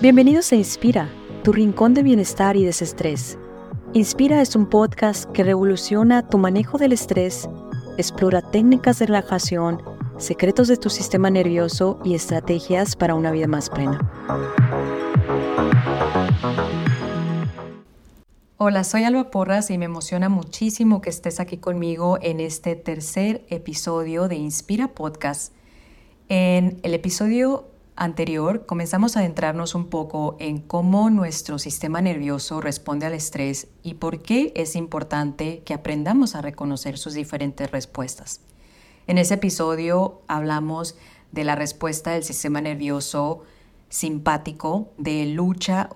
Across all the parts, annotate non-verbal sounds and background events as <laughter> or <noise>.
Bienvenidos a Inspira, tu rincón de bienestar y desestrés. Inspira es un podcast que revoluciona tu manejo del estrés, explora técnicas de relajación, secretos de tu sistema nervioso y estrategias para una vida más plena. Hola, soy Alba Porras y me emociona muchísimo que estés aquí conmigo en este tercer episodio de Inspira Podcast. En el episodio anterior comenzamos a adentrarnos un poco en cómo nuestro sistema nervioso responde al estrés y por qué es importante que aprendamos a reconocer sus diferentes respuestas. En ese episodio hablamos de la respuesta del sistema nervioso simpático de lucha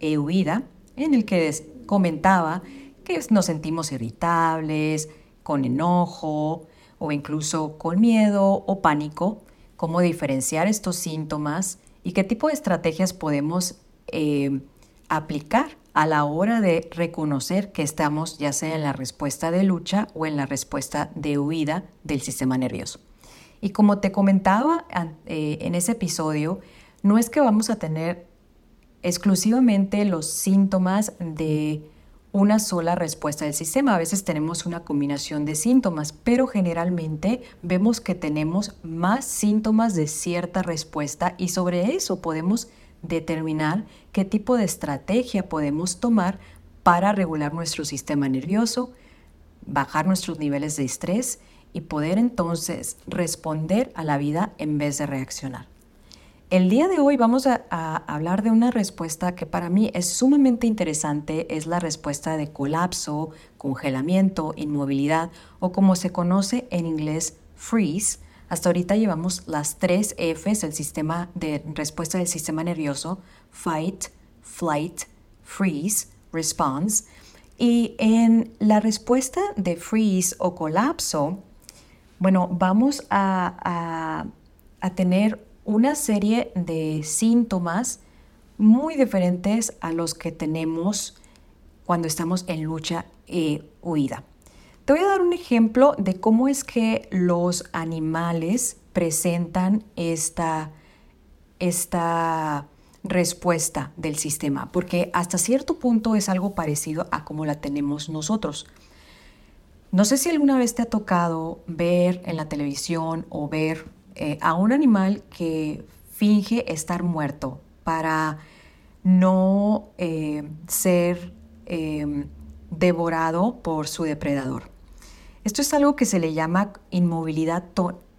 e huida, en el que comentaba que nos sentimos irritables, con enojo o incluso con miedo o pánico cómo diferenciar estos síntomas y qué tipo de estrategias podemos eh, aplicar a la hora de reconocer que estamos ya sea en la respuesta de lucha o en la respuesta de huida del sistema nervioso. Y como te comentaba eh, en ese episodio, no es que vamos a tener exclusivamente los síntomas de una sola respuesta del sistema. A veces tenemos una combinación de síntomas, pero generalmente vemos que tenemos más síntomas de cierta respuesta y sobre eso podemos determinar qué tipo de estrategia podemos tomar para regular nuestro sistema nervioso, bajar nuestros niveles de estrés y poder entonces responder a la vida en vez de reaccionar. El día de hoy vamos a, hablar de una respuesta que para mí es sumamente interesante, es la respuesta de colapso, congelamiento, inmovilidad o como se conoce en inglés freeze. Hasta ahorita llevamos las tres Fs del sistema de respuesta del sistema nervioso, fight, flight, freeze, response. Y en la respuesta de freeze o colapso, bueno, vamos a tener una serie de síntomas muy diferentes a los que tenemos cuando estamos en lucha e huida. Te voy a dar un ejemplo de cómo es que los animales presentan esta, esta respuesta del sistema, porque hasta cierto punto es algo parecido a como la tenemos nosotros. No sé si alguna vez te ha tocado ver en la televisión o ver eh, a un animal que finge estar muerto para no eh, ser em, devorado por su depredador. Esto es algo que se le llama inmovilidad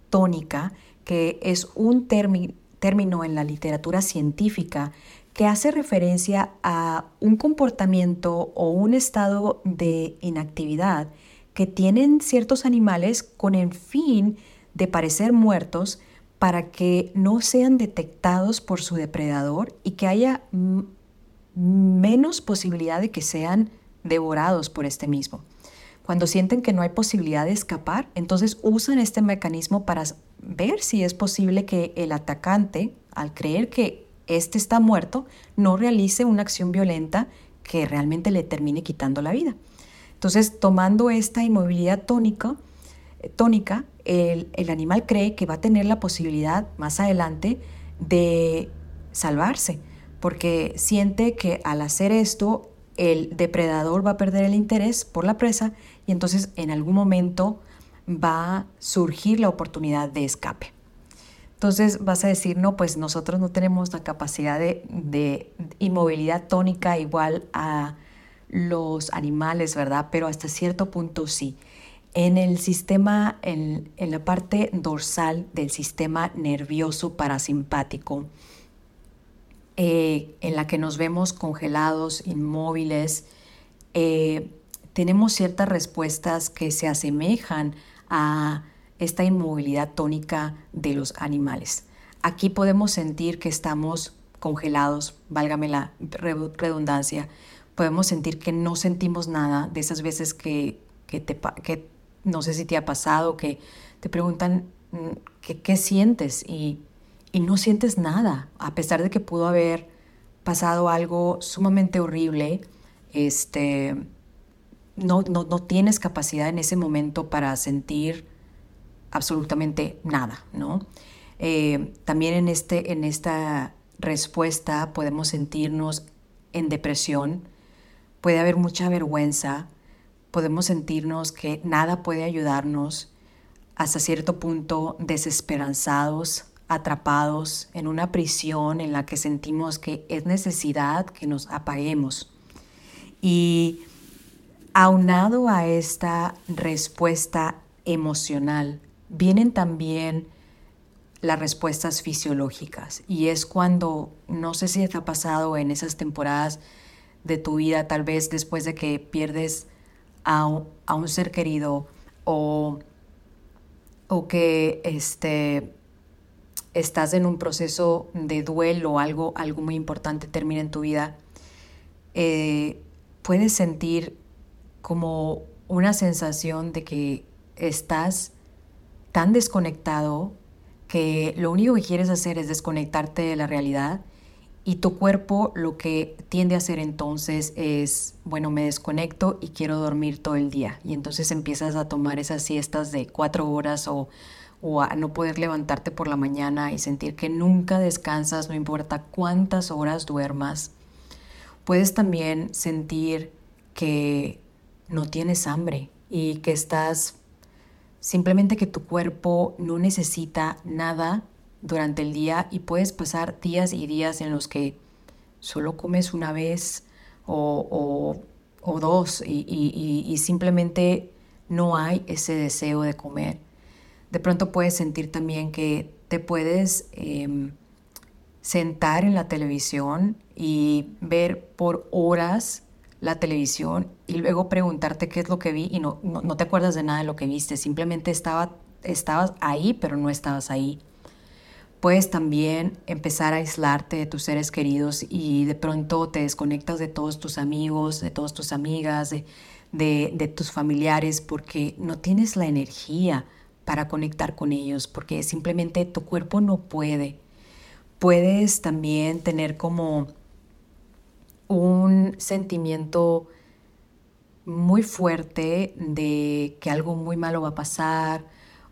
tónica, que es un término en la literatura científica que hace referencia a un comportamiento o un estado de inactividad que tienen ciertos animales con el fin de parecer muertos para que no sean detectados por su depredador y que haya menos posibilidad de que sean devorados por este mismo. Cuando sienten que no hay posibilidad de escapar, entonces usan este mecanismo para ver si es posible que el atacante, al creer que éste está muerto, no realice una acción violenta que realmente le termine quitando la vida. Entonces, tomando esta inmovilidad tónica, tónica el, animal cree que va a tener la posibilidad más adelante de salvarse, porque siente que al hacer esto el depredador va a perder el interés por la presa y entonces en algún momento va a surgir la oportunidad de escape. Entonces vas a decir, no, pues nosotros no tenemos la capacidad de, de inmovilidad tónica igual a los animales, ¿verdad? Pero hasta cierto punto sí en el sistema, en, la parte dorsal del sistema nervioso parasimpático, eh, en la que nos vemos congelados, inmóviles, eh, tenemos ciertas respuestas que se asemejan a esta inmovilidad tónica de los animales. Aquí podemos sentir que estamos congelados, válgame la redundancia, podemos sentir que no sentimos nada de esas veces que, te, que no sé si te ha pasado que te preguntan mm, qué, sientes y, no sientes nada, a pesar de que pudo haber pasado algo sumamente horrible, este, no, no, no tienes capacidad en ese momento para sentir absolutamente nada, ¿no? Eh, también en, este, en esta respuesta podemos sentirnos en depresión, puede haber mucha vergüenza, podemos sentirnos que nada puede ayudarnos, hasta cierto punto desesperanzados, atrapados en una prisión en la que sentimos que es necesidad que nos apaguemos. Y aunado a esta respuesta emocional, vienen también las respuestas fisiológicas. Y es cuando, no sé si te ha pasado en esas temporadas de tu vida, tal vez después de que pierdes a, un ser querido o, o que este, estás en un proceso de duelo, algo, algo muy importante termina en tu vida, eh, puedes sentir como una sensación de que estás tan desconectado que lo único que quieres hacer es desconectarte de la realidad y tu cuerpo lo que tiende a hacer entonces es, bueno, me desconecto y quiero dormir todo el día. Y entonces empiezas a tomar esas siestas de cuatro horas o, o a no poder levantarte por la mañana y sentir que nunca descansas, no importa cuántas horas duermas. Puedes también sentir que no tienes hambre y que estás Simplemente que tu cuerpo no necesita nada durante el día y puedes pasar días y días en los que solo comes una vez o, dos y, simplemente no hay ese deseo de comer. De pronto puedes sentir también que te puedes em, sentar en la televisión y ver por horas la televisión y luego preguntarte qué es lo que vi y no, no, te acuerdas de nada de lo que viste, simplemente estaba, estabas ahí pero no estabas ahí. Puedes también empezar a aislarte de tus seres queridos y de pronto te desconectas de todos tus amigos, de todas tus amigas, de, de, de tus familiares porque no tienes la energía para conectar con ellos, porque simplemente tu cuerpo no puede. Puedes también tener como un sentimiento muy fuerte de que algo muy malo va a pasar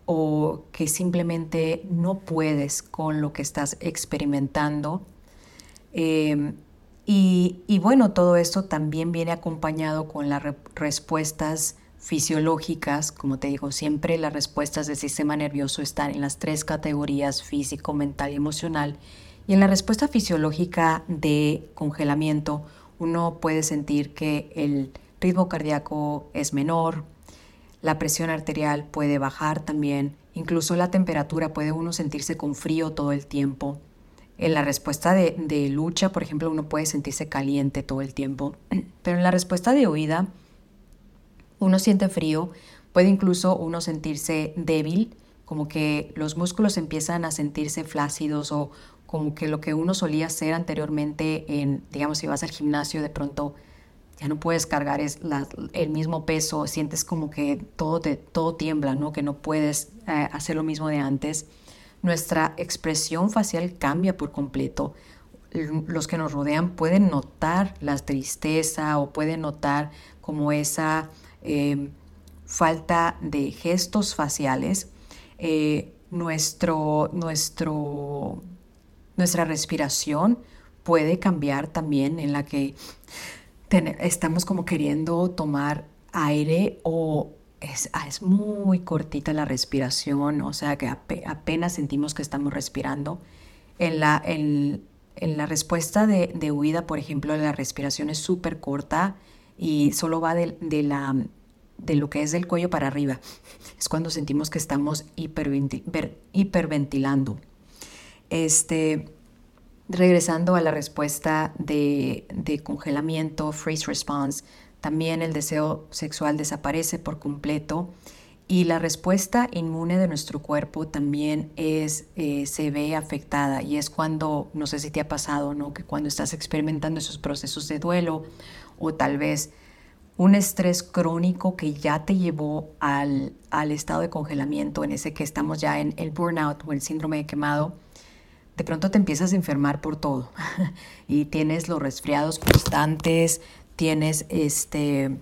o que simplemente no puedes con lo que estás experimentando. Em, y, bueno, todo esto también viene acompañado con las respuestas fisiológicas. Como te digo, siempre las respuestas del sistema nervioso están en las tres categorías, físico, mental y emocional. Y en la respuesta fisiológica de congelamiento, uno puede sentir que el ritmo cardíaco es menor, la presión arterial puede bajar también, incluso la temperatura puede uno sentirse con frío todo el tiempo. En la respuesta de, lucha, por ejemplo, uno puede sentirse caliente todo el tiempo, <clears throat> pero en la respuesta de huida, uno siente frío, puede incluso uno sentirse débil, como que los músculos empiezan a sentirse flácidos o, como que lo que uno solía hacer anteriormente en, digamos, si vas al gimnasio, de pronto ya no puedes cargar es el mismo peso, sientes como que todo, te, todo tiembla, ¿no? que no puedes eh, hacer lo mismo de antes. Nuestra expresión facial cambia por completo. Los que nos rodean pueden notar la tristeza o pueden notar como esa em, falta de gestos faciales. Eh, nuestro, nuestro nuestra respiración puede cambiar también en la que estamos como queriendo tomar aire o es, ah, es, muy cortita la respiración, o sea que apenas sentimos que estamos respirando. En la, en, la respuesta de, de, huida, por ejemplo, la respiración es súper corta y solo va de, de, la, de lo que es del cuello para arriba. <laughs> Es cuando sentimos que estamos hiperventilando. Este, regresando a la respuesta de, congelamiento, freeze response, también el deseo sexual desaparece por completo y la respuesta inmune de nuestro cuerpo también es, eh, se ve afectada y es cuando, no sé si te ha pasado, ¿no? que cuando estás experimentando esos procesos de duelo o tal vez un estrés crónico que ya te llevó al, al estado de congelamiento, en ese que estamos ya en el burnout o el síndrome de quemado, de pronto te empiezas a enfermar por todo <laughs> y tienes los resfriados constantes, tienes este,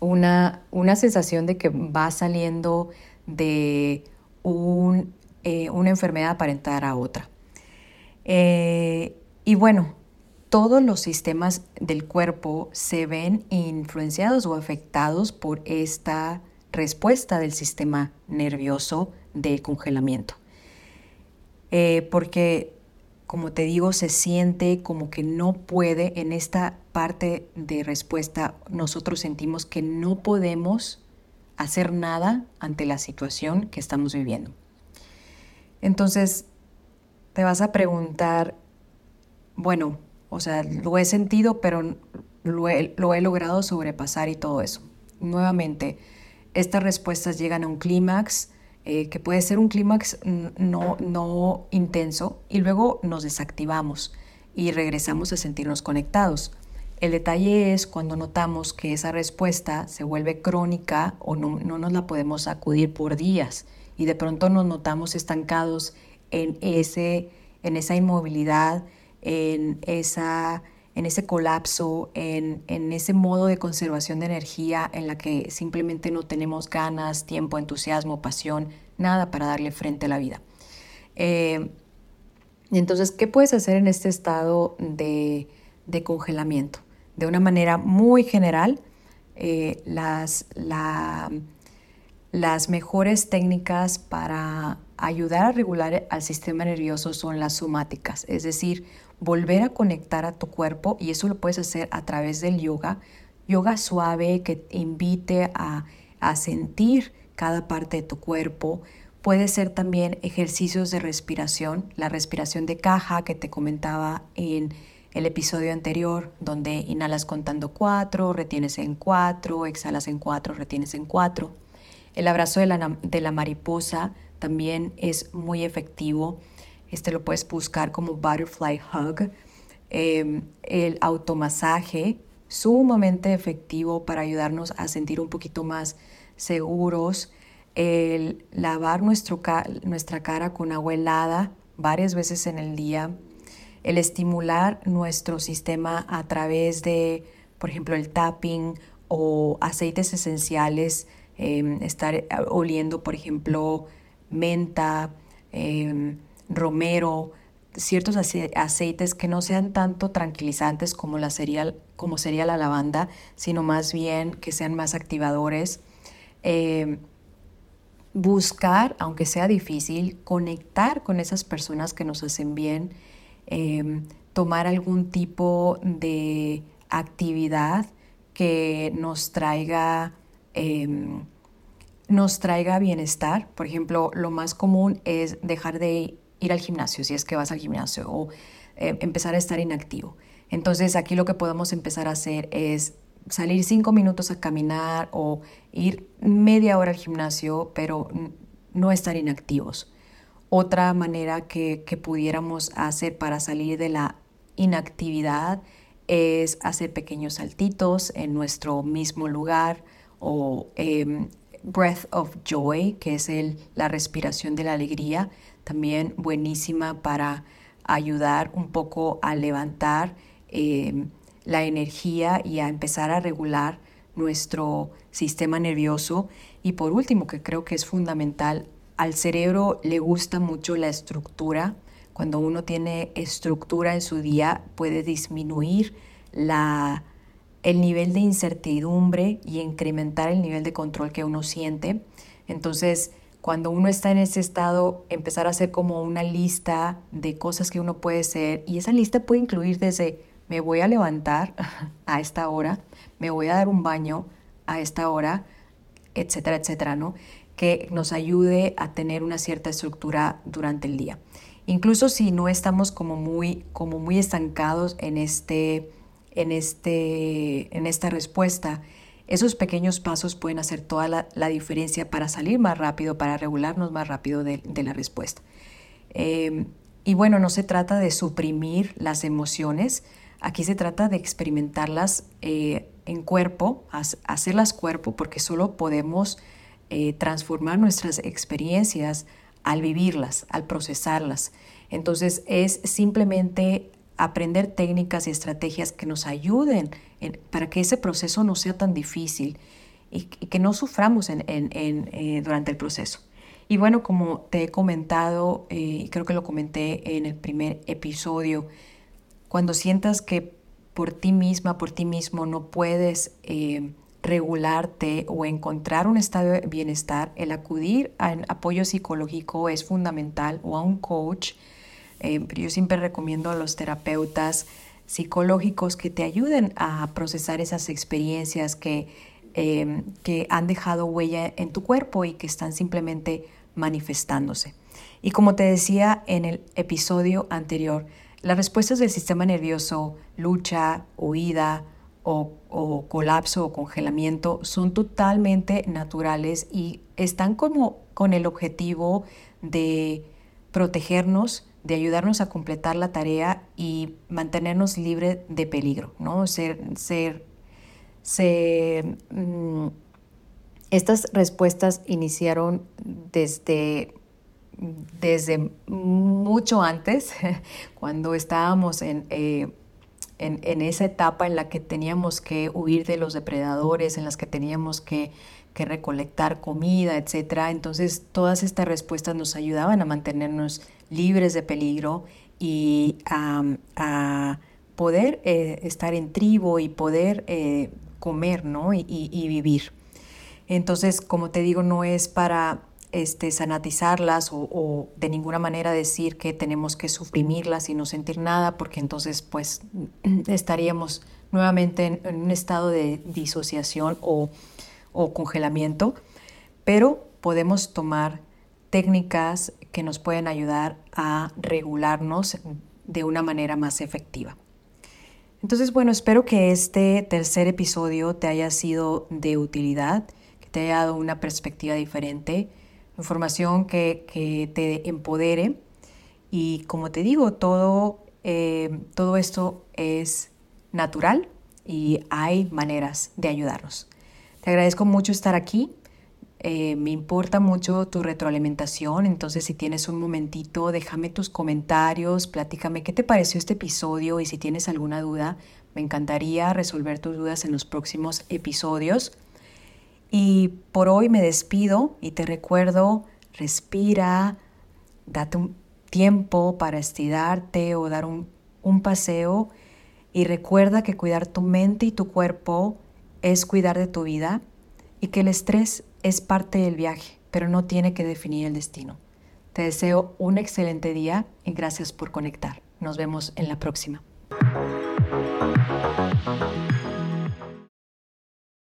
una, una sensación de que vas saliendo de un eh, una enfermedad aparentar a otra. Eh, y bueno, todos los sistemas del cuerpo se ven influenciados o afectados por esta respuesta del sistema nervioso de congelamiento. Eh, porque, como te digo, se siente como que no puede, en esta parte de respuesta, nosotros sentimos que no podemos hacer nada ante la situación que estamos viviendo. Entonces, te vas a preguntar, bueno, o sea, lo he sentido, pero lo he, logrado sobrepasar y todo eso. Nuevamente, estas respuestas llegan a un clímax, eh, que puede ser un clímax no, no intenso, y luego nos desactivamos y regresamos a sentirnos conectados. El detalle es cuando notamos que esa respuesta se vuelve crónica o no, no, nos la podemos sacudir por días y de pronto nos notamos estancados en, ese, en esa inmovilidad, en, esa, en ese colapso, en, ese modo de conservación de energía en la que simplemente no tenemos ganas, tiempo, entusiasmo, pasión, nada para darle frente a la vida. Eh, entonces, ¿qué puedes hacer en este estado de, congelamiento? De una manera muy general, eh, las, las mejores técnicas para ayudar a regular al sistema nervioso son las somáticas, es decir, volver a conectar a tu cuerpo y eso lo puedes hacer a través del yoga, yoga suave que te invite a, sentir cada parte de tu cuerpo. Puede ser también ejercicios de respiración, la respiración de caja que te comentaba en el episodio anterior, donde inhalas contando cuatro, retienes en cuatro, exhalas en cuatro, retienes en cuatro. El abrazo de la, de la mariposa también es muy efectivo este lo puedes buscar como Butterfly Hug. Em, el automasaje, sumamente efectivo para ayudarnos a sentir un poquito más seguros. El lavar nuestro nuestra cara con agua helada varias veces en el día. El estimular nuestro sistema a través de, por ejemplo, el tapping o aceites esenciales. Em, estar eh, oliendo, por ejemplo, menta. Em, romero, ciertos aceites que no sean tanto tranquilizantes como, la sería, como sería la lavanda, sino más bien que sean más activadores. Eh, buscar, aunque sea difícil, conectar con esas personas que nos hacen bien, eh, tomar algún tipo de actividad que nos traiga, em, nos traiga bienestar. Por ejemplo, lo más común es dejar de ir al gimnasio, si es que vas al gimnasio, o eh, empezar a estar inactivo. Entonces aquí lo que podemos empezar a hacer es salir cinco minutos a caminar o ir media hora al gimnasio, pero no estar inactivos. Otra manera que, pudiéramos hacer para salir de la inactividad es hacer pequeños saltitos en nuestro mismo lugar o em, breath of joy, que es el, la respiración de la alegría también buenísima para ayudar un poco a levantar eh, la energía y a empezar a regular nuestro sistema nervioso. Y por último, que creo que es fundamental, al cerebro le gusta mucho la estructura. Cuando uno tiene estructura en su día, puede disminuir la, el nivel de incertidumbre y incrementar el nivel de control que uno siente. Entonces, cuando uno está en ese estado, empezar a hacer como una lista de cosas que uno puede ser y esa lista puede incluir desde me voy a levantar <laughs> a esta hora, me voy a dar un baño a esta hora, etcétera, etcétera, ¿no? Que nos ayude a tener una cierta estructura durante el día. Incluso si no estamos como muy, como muy estancados en, este, en, este, en esta respuesta, esos pequeños pasos pueden hacer toda la, diferencia para salir más rápido, para regularnos más rápido de, la respuesta. Em, y bueno, no se trata de suprimir las emociones, aquí se trata de experimentarlas eh, en cuerpo, hacerlas cuerpo, porque solo podemos eh, transformar nuestras experiencias al vivirlas, al procesarlas. Entonces es simplemente aprender técnicas y estrategias que nos ayuden para que ese proceso no sea tan difícil y, que no suframos eh, durante el proceso. Y bueno, como te he comentado, eh, creo que lo comenté en el primer episodio, cuando sientas que por ti misma, por ti mismo no puedes eh, regularte o encontrar un estado de bienestar, el acudir a apoyo psicológico es fundamental o a un coach. Eh, yo siempre recomiendo a los terapeutas psicológicos que te ayuden a procesar esas experiencias que, em, que han dejado huella en tu cuerpo y que están simplemente manifestándose. Y como te decía en el episodio anterior, las respuestas del sistema nervioso, lucha, huida o, o, colapso o congelamiento, son totalmente naturales y están como con el objetivo de protegernos, de ayudarnos a completar la tarea y mantenernos libres de peligro, ¿no? Ser, ser, mm, estas respuestas iniciaron desde desde mucho antes, <laughs> cuando estábamos eh, en, en, esa etapa en la que teníamos que huir de los depredadores, en las que teníamos que, que recolectar comida, etc. Entonces todas estas respuestas nos ayudaban a mantenernos libres de peligro y a, poder eh, estar en tribu y poder eh, comer ¿no? y, vivir. Entonces, como te digo, no es para este, sanatizarlas o, de ninguna manera decir que tenemos que suprimirlas y no sentir nada, porque entonces pues <clears throat> estaríamos nuevamente en, un estado de disociación o, o congelamiento, pero podemos tomar técnicas que nos pueden ayudar a regularnos de una manera más efectiva. Entonces, bueno, espero que este tercer episodio te haya sido de utilidad, que te haya dado una perspectiva diferente información que, te empodere. Y como te digo, todo, eh, todo esto es natural y hay maneras de ayudarnos. Te agradezco mucho estar aquí. Eh, me importa mucho tu retroalimentación, entonces si tienes un momentito, déjame tus comentarios, platícame qué te pareció este episodio y si tienes alguna duda, me encantaría resolver tus dudas en los próximos episodios. Y por hoy me despido y te recuerdo, respira, date un tiempo para estirarte o dar un, un paseo y recuerda que cuidar tu mente y tu cuerpo es cuidar de tu vida y que el estrés es parte del viaje, pero no tiene que definir el destino. Te deseo un excelente día y gracias por conectar. Nos vemos en la próxima.